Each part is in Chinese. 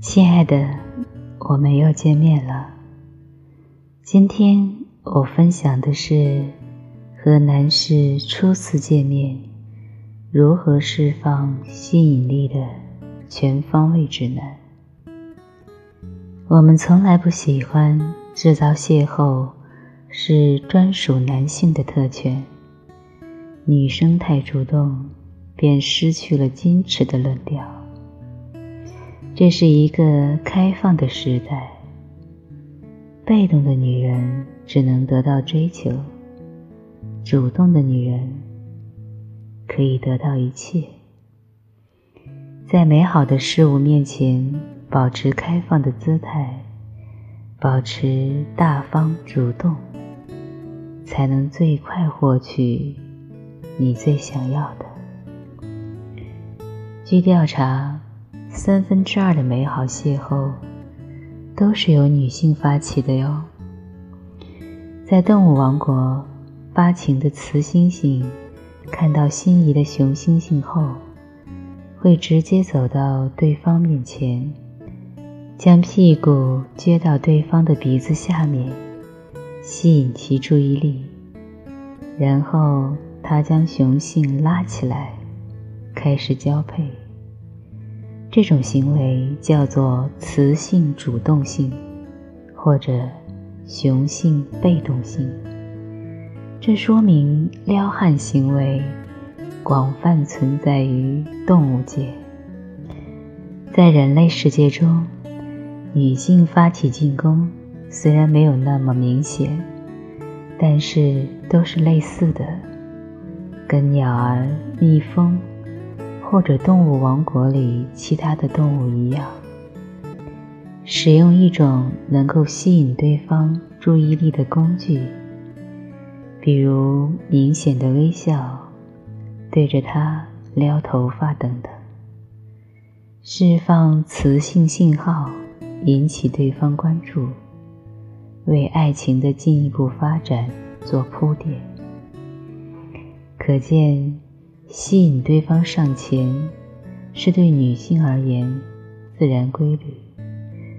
亲爱的，我们又见面了。今天我分享的是和男士初次见面如何释放吸引力的全方位指南。我们从来不喜欢制造邂逅，是专属男性的特权。女生太主动，便失去了矜持的论调。这是一个开放的时代。被动的女人只能得到追求，主动的女人可以得到一切。在美好的事物面前，保持开放的姿态，保持大方主动，才能最快获取你最想要的。据调查，三分之二的美好邂逅。都是由女性发起的哟。在动物王国，发情的雌猩猩看到心仪的雄猩猩后，会直接走到对方面前，将屁股撅到对方的鼻子下面，吸引其注意力，然后他将雄性拉起来，开始交配。这种行为叫做雌性主动性，或者雄性被动性。这说明撩汉行为广泛存在于动物界。在人类世界中，女性发起进攻虽然没有那么明显，但是都是类似的，跟鸟儿、蜜蜂。或者动物王国里其他的动物一样，使用一种能够吸引对方注意力的工具，比如明显的微笑，对着他撩头发等等，释放磁性信号，引起对方关注，为爱情的进一步发展做铺垫。可见。吸引对方上前，是对女性而言自然规律，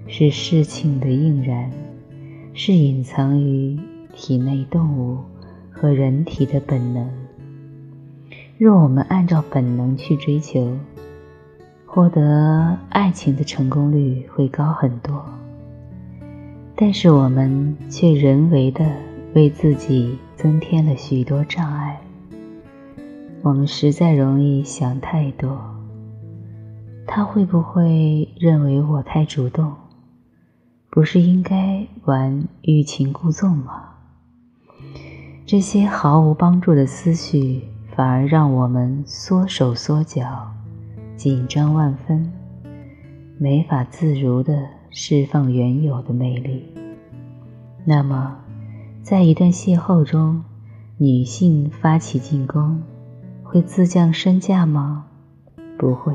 是事情的应然，是隐藏于体内动物和人体的本能。若我们按照本能去追求，获得爱情的成功率会高很多。但是我们却人为的为自己增添了许多障碍。我们实在容易想太多。他会不会认为我太主动？不是应该玩欲擒故纵吗？这些毫无帮助的思绪，反而让我们缩手缩脚，紧张万分，没法自如地释放原有的魅力。那么，在一段邂逅中，女性发起进攻。会自降身价吗？不会，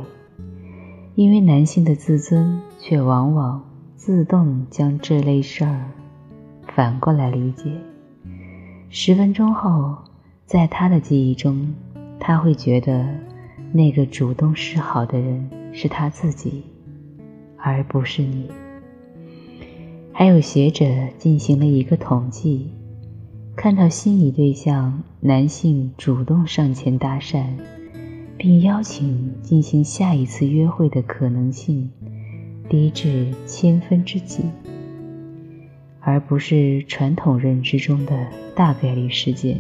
因为男性的自尊却往往自动将这类事儿反过来理解。十分钟后，在他的记忆中，他会觉得那个主动示好的人是他自己，而不是你。还有学者进行了一个统计。看到心仪对象男性主动上前搭讪，并邀请进行下一次约会的可能性低至千分之几，而不是传统认知中的大概率事件。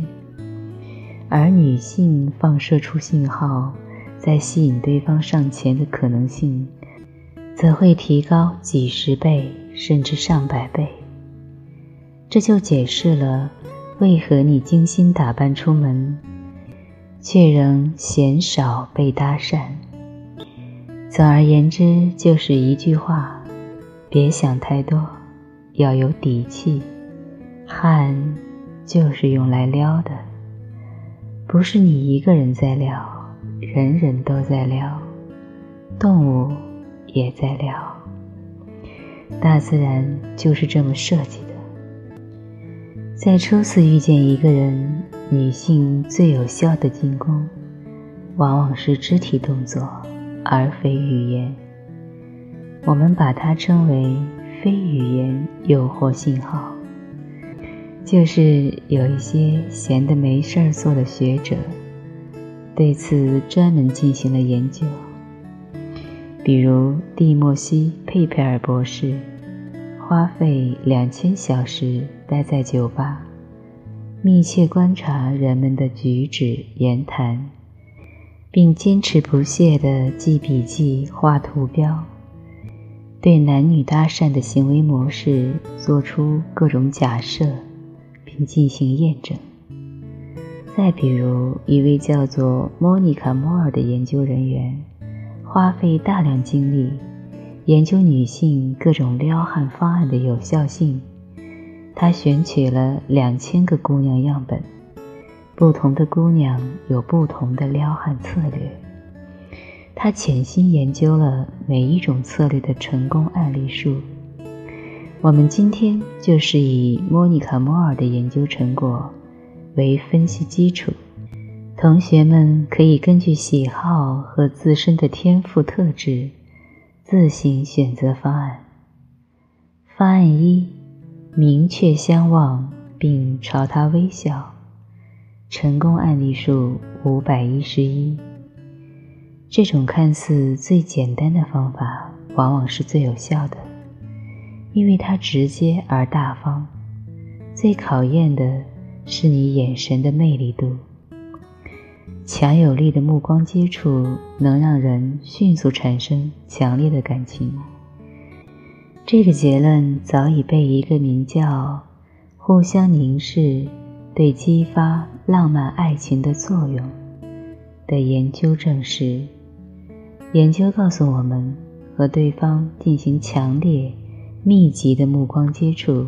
而女性放射出信号，在吸引对方上前的可能性，则会提高几十倍甚至上百倍。这就解释了。为何你精心打扮出门，却仍鲜少被搭讪？总而言之，就是一句话：别想太多，要有底气。汗就是用来撩的，不是你一个人在撩，人人都在撩，动物也在撩，大自然就是这么设计的。在初次遇见一个人，女性最有效的进攻，往往是肢体动作，而非语言。我们把它称为非语言诱惑信号。就是有一些闲得没事儿做的学者，对此专门进行了研究。比如蒂莫西·佩佩尔博士，花费两千小时待在酒吧，密切观察人们的举止言谈，并坚持不懈地记笔记、画图标，对男女搭讪的行为模式做出各种假设。并进行验证。再比如，一位叫做莫妮卡·莫尔的研究人员，花费大量精力研究女性各种撩汉方案的有效性。他选取了两千个姑娘样本，不同的姑娘有不同的撩汉策略。他潜心研究了每一种策略的成功案例数。我们今天就是以莫妮卡·摩尔的研究成果为分析基础，同学们可以根据喜好和自身的天赋特质自行选择方案。方案一：明确相望并朝他微笑，成功案例数五百一十一。这种看似最简单的方法，往往是最有效的。因为它直接而大方，最考验的是你眼神的魅力度。强有力的目光接触能让人迅速产生强烈的感情。这个结论早已被一个名叫“互相凝视对激发浪漫爱情的作用”的研究证实。研究告诉我们，和对方进行强烈。密集的目光接触，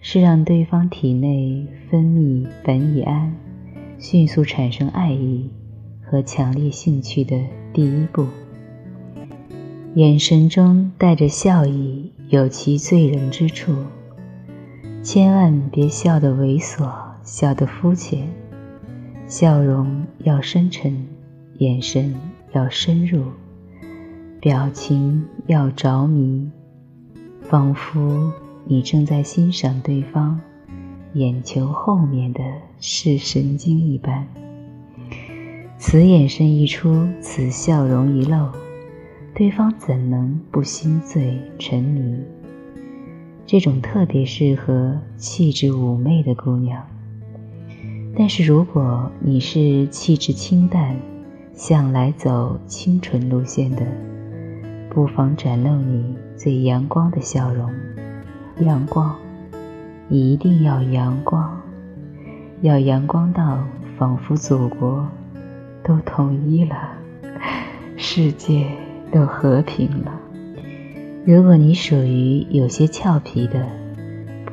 是让对方体内分泌苯乙胺，迅速产生爱意和强烈兴趣的第一步。眼神中带着笑意，有其醉人之处。千万别笑得猥琐，笑得肤浅。笑容要深沉，眼神要深入，表情要着迷。仿佛你正在欣赏对方眼球后面的视神经一般，此眼神一出，此笑容一露，对方怎能不心醉沉迷？这种特别适合气质妩媚的姑娘。但是如果你是气质清淡，向来走清纯路线的，不妨展露你最阳光的笑容。阳光，一定要阳光，要阳光到仿佛祖国都统一了，世界都和平了。如果你属于有些俏皮的，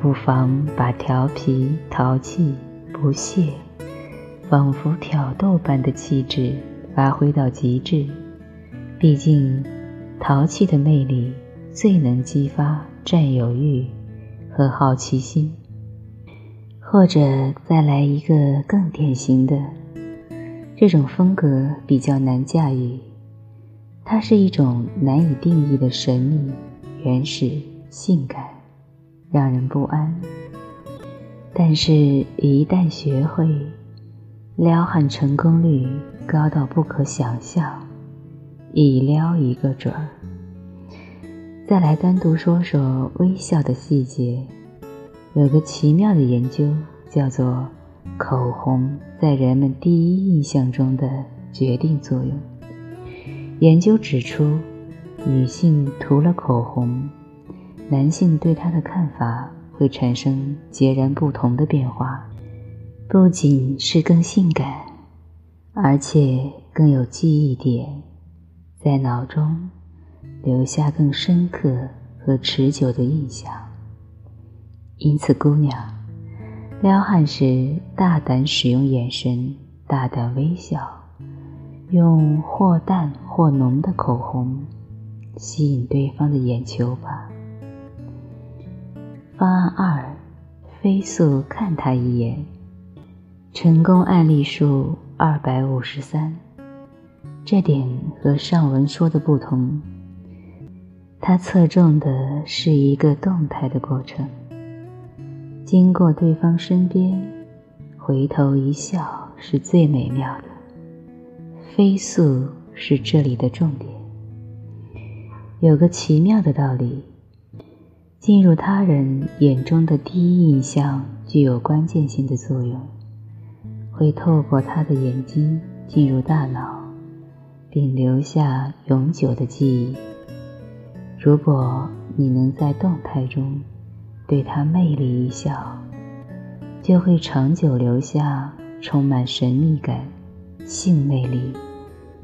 不妨把调皮、淘气、不屑，仿佛挑逗般的气质发挥到极致。毕竟。淘气的魅力最能激发占有欲和好奇心，或者再来一个更典型的，这种风格比较难驾驭，它是一种难以定义的神秘、原始、性感，让人不安。但是，一旦学会，撩汉成功率高到不可想象。一撩一个准儿。再来单独说说微笑的细节，有个奇妙的研究，叫做口红在人们第一印象中的决定作用。研究指出，女性涂了口红，男性对她的看法会产生截然不同的变化，不仅是更性感，而且更有记忆点。在脑中留下更深刻和持久的印象。因此，姑娘撩汉时，大胆使用眼神，大胆微笑，用或淡或浓的口红吸引对方的眼球吧。方案二：飞速看他一眼。成功案例数二百五十三。这点和上文说的不同，它侧重的是一个动态的过程。经过对方身边，回头一笑是最美妙的。飞速是这里的重点。有个奇妙的道理：进入他人眼中的第一印象具有关键性的作用，会透过他的眼睛进入大脑。并留下永久的记忆。如果你能在动态中对他魅力一笑，就会长久留下充满神秘感、性魅力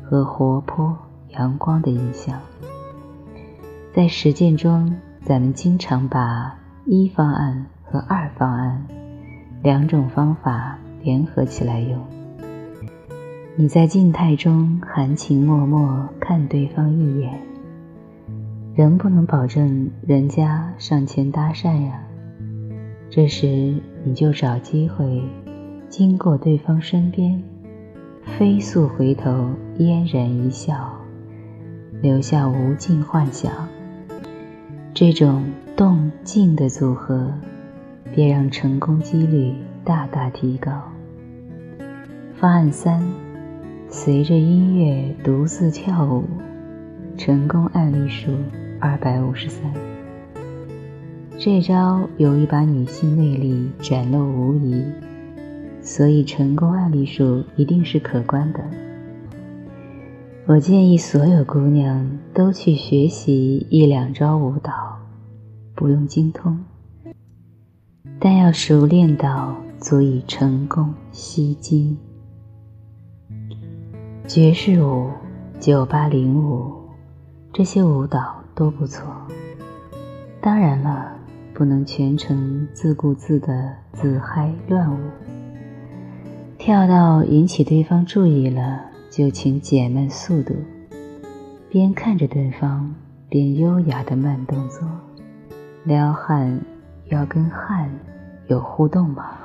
和活泼阳光的印象。在实践中，咱们经常把一方案和二方案两种方法联合起来用。你在静态中含情脉脉看对方一眼，仍不能保证人家上前搭讪呀。这时你就找机会经过对方身边，飞速回头嫣然一笑，留下无尽幻想。这种动静的组合，便让成功几率大大提高。方案三。随着音乐独自跳舞，成功案例数二百五十三。这招由于把女性魅力展露无遗，所以成功案例数一定是可观的。我建议所有姑娘都去学习一两招舞蹈，不用精通，但要熟练到足以成功吸睛。爵士舞、酒吧领舞，这些舞蹈都不错。当然了，不能全程自顾自的自嗨乱舞。跳到引起对方注意了，就请减慢速度，边看着对方，边优雅的慢动作。撩汉要跟汉有互动吗？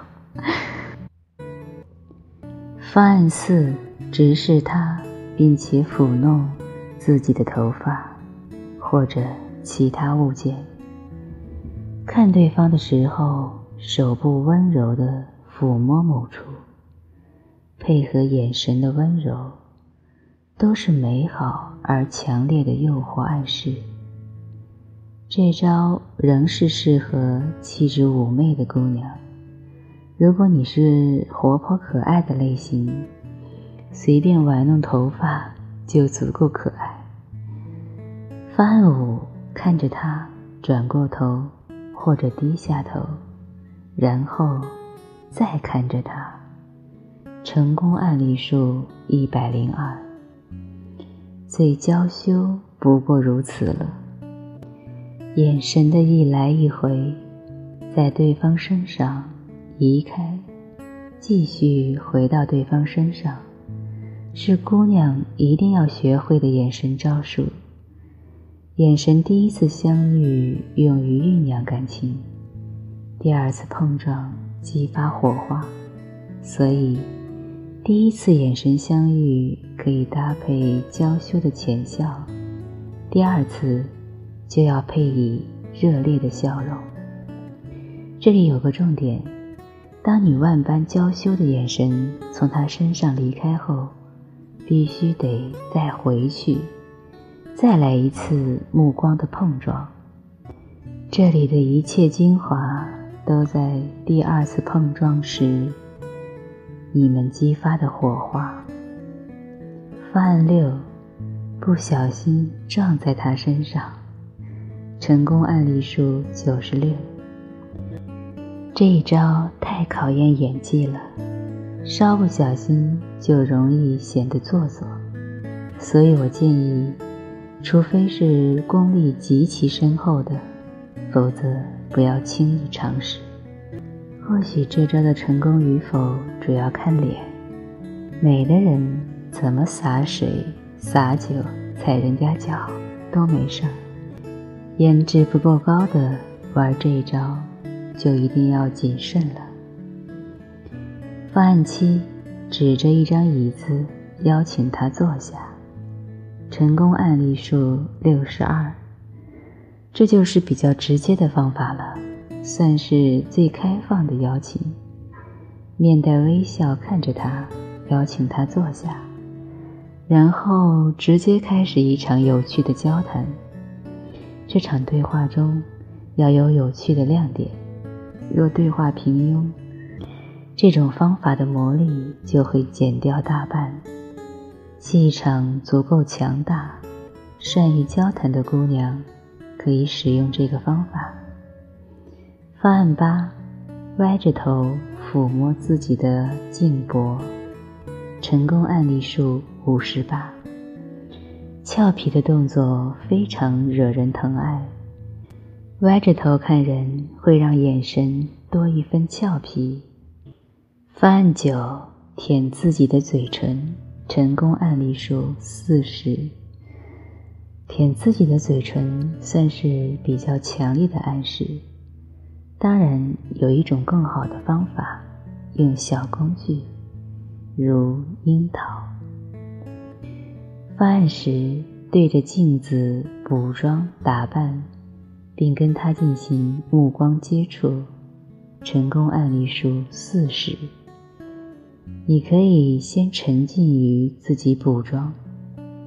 方案四。直视他，并且抚弄自己的头发或者其他物件。看对方的时候，手部温柔地抚摸某处，配合眼神的温柔，都是美好而强烈的诱惑暗示。这招仍是适合气质妩媚的姑娘。如果你是活泼可爱的类型。随便玩弄头发就足够可爱。方案五，看着他，转过头或者低下头，然后再看着他。成功案例数一百零二。最娇羞不过如此了。眼神的一来一回，在对方身上移开，继续回到对方身上。是姑娘一定要学会的眼神招数。眼神第一次相遇用于酝酿感情，第二次碰撞激发火花。所以，第一次眼神相遇可以搭配娇羞的浅笑，第二次就要配以热烈的笑容。这里有个重点：当你万般娇羞的眼神从他身上离开后。必须得再回去，再来一次目光的碰撞。这里的一切精华都在第二次碰撞时，你们激发的火花。方案六，不小心撞在他身上，成功案例数九十六。这一招太考验演技了。稍不小心就容易显得做作，所以我建议，除非是功力极其深厚的，否则不要轻易尝试。或许这招的成功与否主要看脸，美的人怎么洒水、洒酒、踩人家脚都没事儿，颜值不够高的玩这一招就一定要谨慎了。方案七，指着一张椅子邀请他坐下。成功案例数六十二，这就是比较直接的方法了，算是最开放的邀请。面带微笑看着他，邀请他坐下，然后直接开始一场有趣的交谈。这场对话中要有有趣的亮点，若对话平庸，这种方法的魔力就会减掉大半。气场足够强大、善于交谈的姑娘，可以使用这个方法。方案八：歪着头抚摸自己的颈脖。成功案例数五十八。俏皮的动作非常惹人疼爱。歪着头看人，会让眼神多一分俏皮。方案九：舔自己的嘴唇。成功案例数四十，舔自己的嘴唇算是比较强烈的暗示。当然，有一种更好的方法，用小工具，如樱桃。发案时，对着镜子补妆打扮，并跟他进行目光接触。成功案例数四十。你可以先沉浸于自己补妆、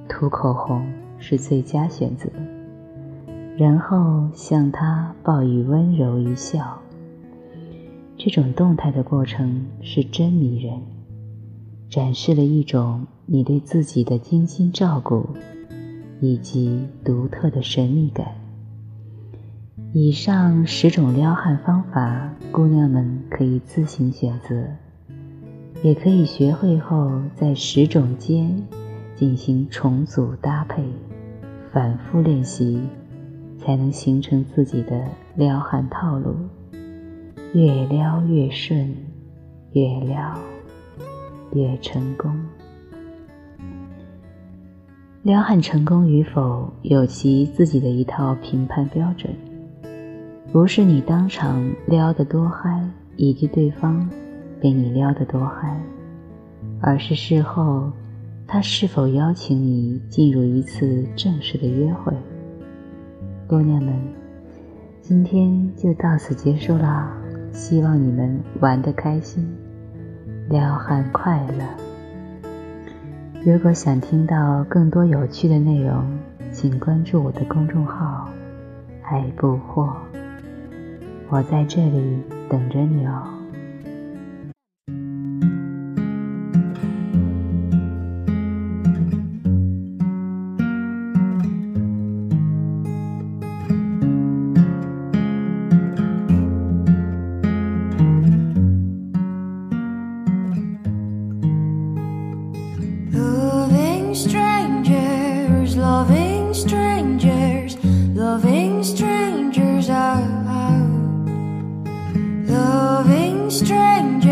涂口红是最佳选择，然后向他报以温柔一笑。这种动态的过程是真迷人，展示了一种你对自己的精心照顾以及独特的神秘感。以上十种撩汉方法，姑娘们可以自行选择。也可以学会后，在十种间进行重组搭配，反复练习，才能形成自己的撩汉套路。越撩越顺，越撩越成功。撩汉成功与否，有其自己的一套评判标准，不是你当场撩得多嗨，以及对方。被你撩得多嗨，而是事后他是否邀请你进入一次正式的约会。姑娘们，今天就到此结束啦，希望你们玩得开心，撩汉快乐。如果想听到更多有趣的内容，请关注我的公众号“爱不惑”，我在这里等着你哦。strange